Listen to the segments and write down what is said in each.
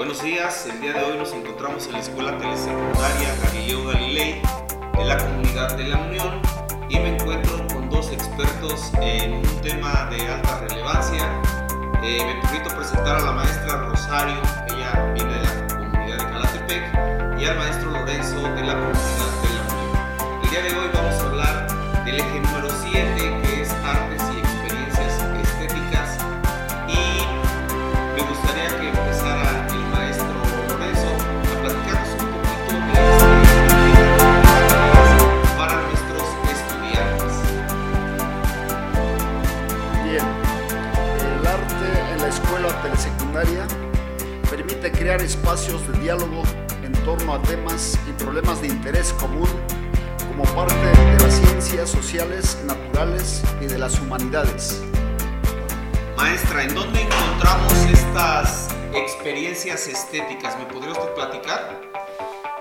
Buenos días, el día de hoy nos encontramos en la Escuela Telesecundaria Galileo Galilei de la Comunidad de la Unión y me encuentro con dos expertos en un tema de alta relevancia. Eh, me permito presentar a la maestra Rosario, ella viene de la comunidad de Calatepec, y al maestro Lorenzo de la Comunidad de la Unión. El día de hoy vamos a hablar del eje número permite crear espacios de diálogo en torno a temas y problemas de interés común como parte de las ciencias sociales, naturales y de las humanidades. Maestra, ¿en dónde encontramos estas experiencias estéticas? ¿Me podría usted platicar?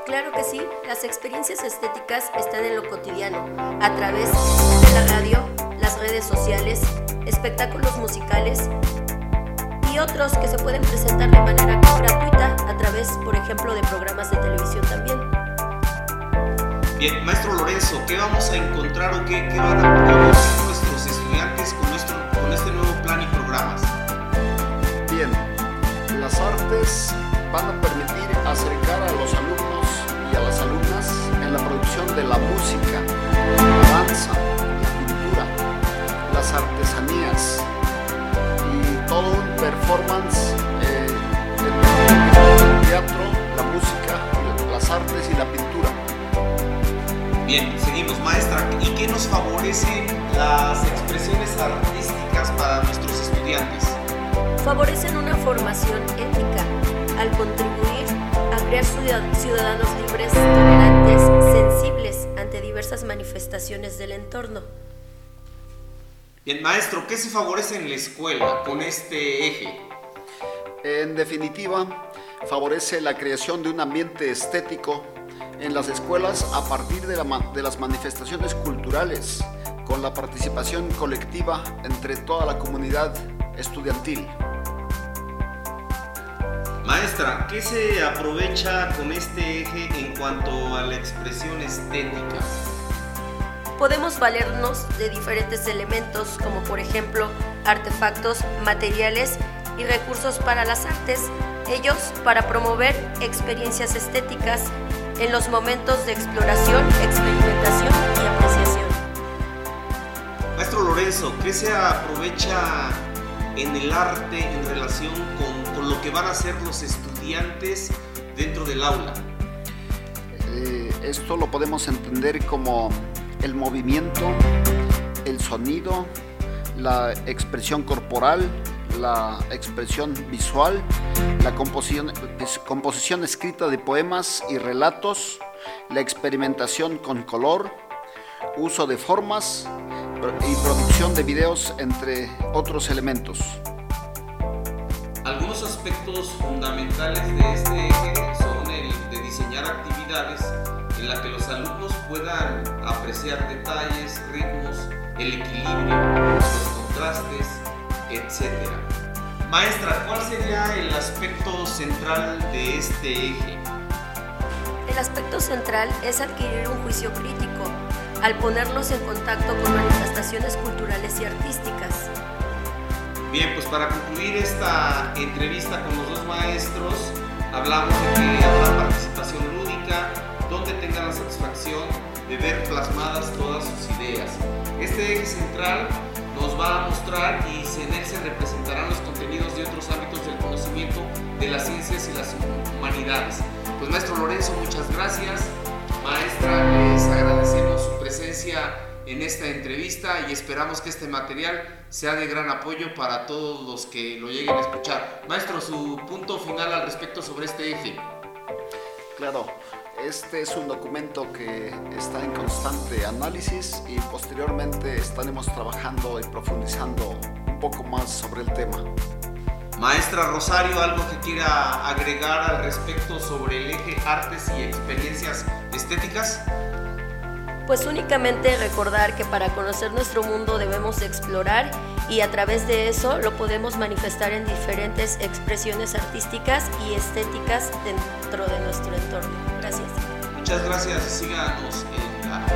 Claro que sí, las experiencias estéticas están en lo cotidiano, a través de la radio, las redes sociales, espectáculos musicales y otros que se pueden presentar de manera gratuita a través, por ejemplo, de programas de televisión también. Bien, maestro Lorenzo, ¿qué vamos a encontrar o qué, qué van a poder hacer nuestros estudiantes con, nuestro, con este nuevo plan y programas? Bien, las artes van a permitir acercar a los alumnos y a las alumnas en la producción de la música, la danza, la pintura, las artesanías performance eh, el teatro, la música, las artes y la pintura. Bien, seguimos, maestra. ¿Y qué nos favorecen las expresiones artísticas para nuestros estudiantes? Favorecen una formación ética al contribuir a crear ciudad- ciudadanos libres, tolerantes, sensibles ante diversas manifestaciones del entorno. Bien, maestro, ¿qué se favorece en la escuela con este eje? En definitiva, favorece la creación de un ambiente estético en las escuelas a partir de, la ma- de las manifestaciones culturales, con la participación colectiva entre toda la comunidad estudiantil. Maestra, ¿qué se aprovecha con este eje en cuanto a la expresión estética? Podemos valernos de diferentes elementos como por ejemplo artefactos, materiales y recursos para las artes, ellos para promover experiencias estéticas en los momentos de exploración, experimentación y apreciación. Maestro Lorenzo, ¿qué se aprovecha en el arte en relación con, con lo que van a hacer los estudiantes dentro del aula? Eh, esto lo podemos entender como el movimiento, el sonido, la expresión corporal, la expresión visual, la composición, es- composición escrita de poemas y relatos, la experimentación con color, uso de formas y producción de videos, entre otros elementos. Algunos aspectos fundamentales de este puedan apreciar detalles, ritmos, el equilibrio, los contrastes, etc. Maestra, ¿cuál sería el aspecto central de este eje? El aspecto central es adquirir un juicio crítico al ponerlos en contacto con manifestaciones culturales y artísticas. Bien, pues para concluir esta entrevista con los dos maestros, hablamos de que habrá participación lúdica, donde tengan la satisfacción de ver plasmadas todas sus ideas. Este eje central nos va a mostrar y en él se representarán los contenidos de otros ámbitos del conocimiento de las ciencias y las humanidades. Pues maestro Lorenzo, muchas gracias. Maestra, les agradecemos su presencia en esta entrevista y esperamos que este material sea de gran apoyo para todos los que lo lleguen a escuchar. Maestro, su punto final al respecto sobre este eje. Claro, este es un documento que está en constante análisis y posteriormente estaremos trabajando y profundizando un poco más sobre el tema. Maestra Rosario, ¿algo que quiera agregar al respecto sobre el eje artes y experiencias estéticas? Pues únicamente recordar que para conocer nuestro mundo debemos explorar y a través de eso lo podemos manifestar en diferentes expresiones artísticas y estéticas dentro de nuestro entorno. Gracias. Muchas gracias. Síganos en la